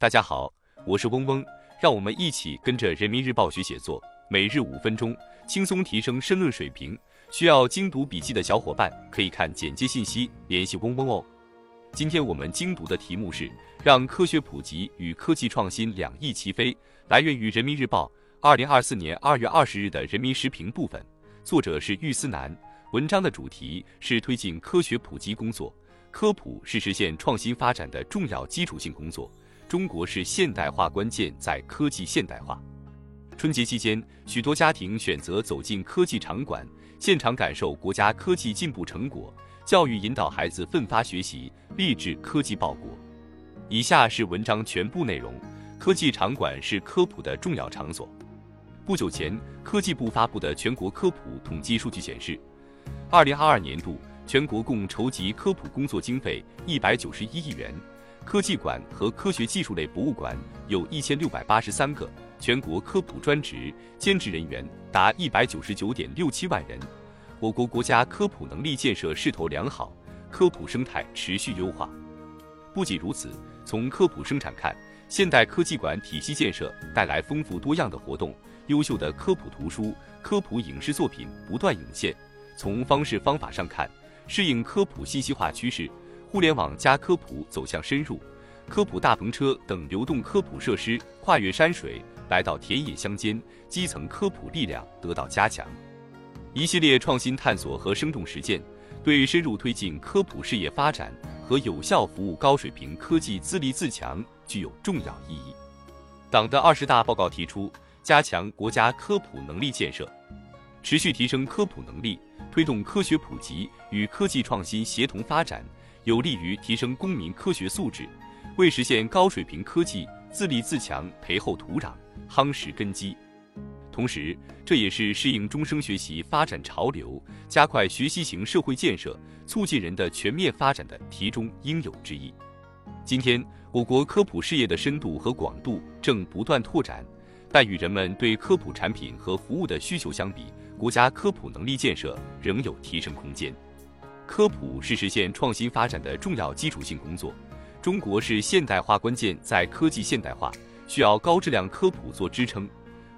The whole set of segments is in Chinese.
大家好，我是嗡嗡，让我们一起跟着人民日报学写作，每日五分钟，轻松提升申论水平。需要精读笔记的小伙伴可以看简介信息联系嗡嗡哦。今天我们精读的题目是“让科学普及与科技创新两翼齐飞”，来源于人民日报二零二四年二月二十日的人民时评部分，作者是玉思南。文章的主题是推进科学普及工作。科普是实现创新发展的重要基础性工作。中国式现代化关键在科技现代化。春节期间，许多家庭选择走进科技场馆，现场感受国家科技进步成果，教育引导孩子奋发学习，立志科技报国。以下是文章全部内容。科技场馆是科普的重要场所。不久前，科技部发布的全国科普统计数据显示，二零二二年度。全国共筹集科普工作经费一百九十一亿元，科技馆和科学技术类博物馆有一千六百八十三个，全国科普专职兼职人员达一百九十九点六七万人。我国国家科普能力建设势头良好，科普生态持续优化。不仅如此，从科普生产看，现代科技馆体系建设带来丰富多样的活动，优秀的科普图书、科普影视作品不断涌现。从方式方法上看，适应科普信息化趋势，互联网加科普走向深入，科普大篷车等流动科普设施跨越山水来到田野乡间，基层科普力量得到加强。一系列创新探索和生动实践，对深入推进科普事业发展和有效服务高水平科技自立自强具有重要意义。党的二十大报告提出，加强国家科普能力建设，持续提升科普能力。推动科学普及与科技创新协同发展，有利于提升公民科学素质，为实现高水平科技自立自强培厚土壤、夯实根基。同时，这也是适应终生学习发展潮流、加快学习型社会建设、促进人的全面发展的题中应有之义。今天，我国科普事业的深度和广度正不断拓展，但与人们对科普产品和服务的需求相比，国家科普能力建设仍有提升空间。科普是实现创新发展的重要基础性工作。中国式现代化关键在科技现代化，需要高质量科普做支撑。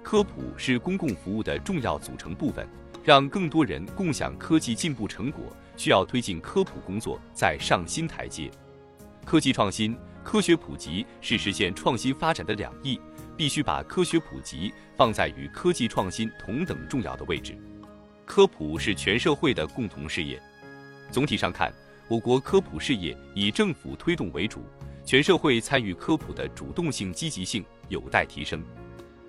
科普是公共服务的重要组成部分，让更多人共享科技进步成果，需要推进科普工作再上新台阶。科技创新、科学普及是实现创新发展的两翼。必须把科学普及放在与科技创新同等重要的位置。科普是全社会的共同事业。总体上看，我国科普事业以政府推动为主，全社会参与科普的主动性、积极性有待提升。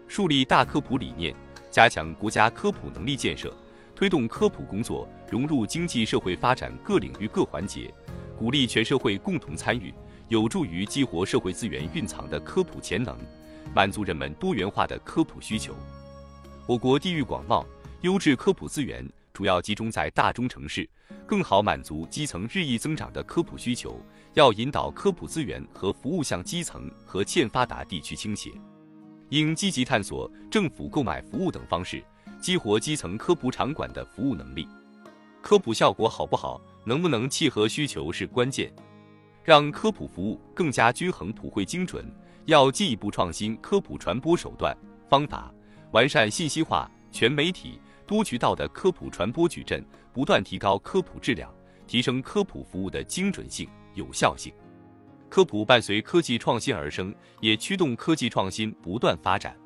树立大科普理念，加强国家科普能力建设，推动科普工作融入经济社会发展各领域各环节，鼓励全社会共同参与，有助于激活社会资源蕴藏的科普潜能。满足人们多元化的科普需求。我国地域广袤，优质科普资源主要集中在大中城市，更好满足基层日益增长的科普需求。要引导科普资源和服务向基层和欠发达地区倾斜，应积极探索政府购买服务等方式，激活基层科普场馆的服务能力。科普效果好不好，能不能契合需求是关键。让科普服务更加均衡、普惠、精准。要进一步创新科普传播手段方法，完善信息化、全媒体、多渠道的科普传播矩阵，不断提高科普质量，提升科普服务的精准性、有效性。科普伴随科技创新而生，也驱动科技创新不断发展。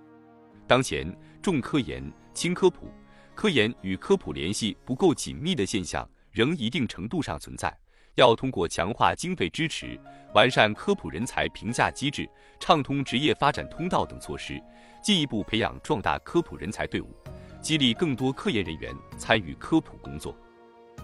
当前，重科研轻科普，科研与科普联系不够紧密的现象仍一定程度上存在。要通过强化经费支持、完善科普人才评价机制、畅通职业发展通道等措施，进一步培养壮大科普人才队伍，激励更多科研人员参与科普工作，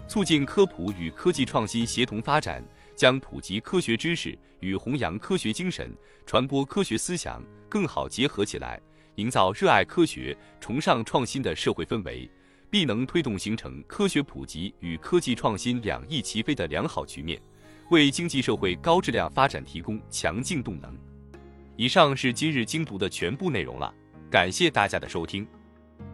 促进科普与科技创新协同发展，将普及科学知识与弘扬科学精神、传播科学思想更好结合起来，营造热爱科学、崇尚创新的社会氛围。必能推动形成科学普及与科技创新两翼齐飞的良好局面，为经济社会高质量发展提供强劲动能。以上是今日精读的全部内容了，感谢大家的收听。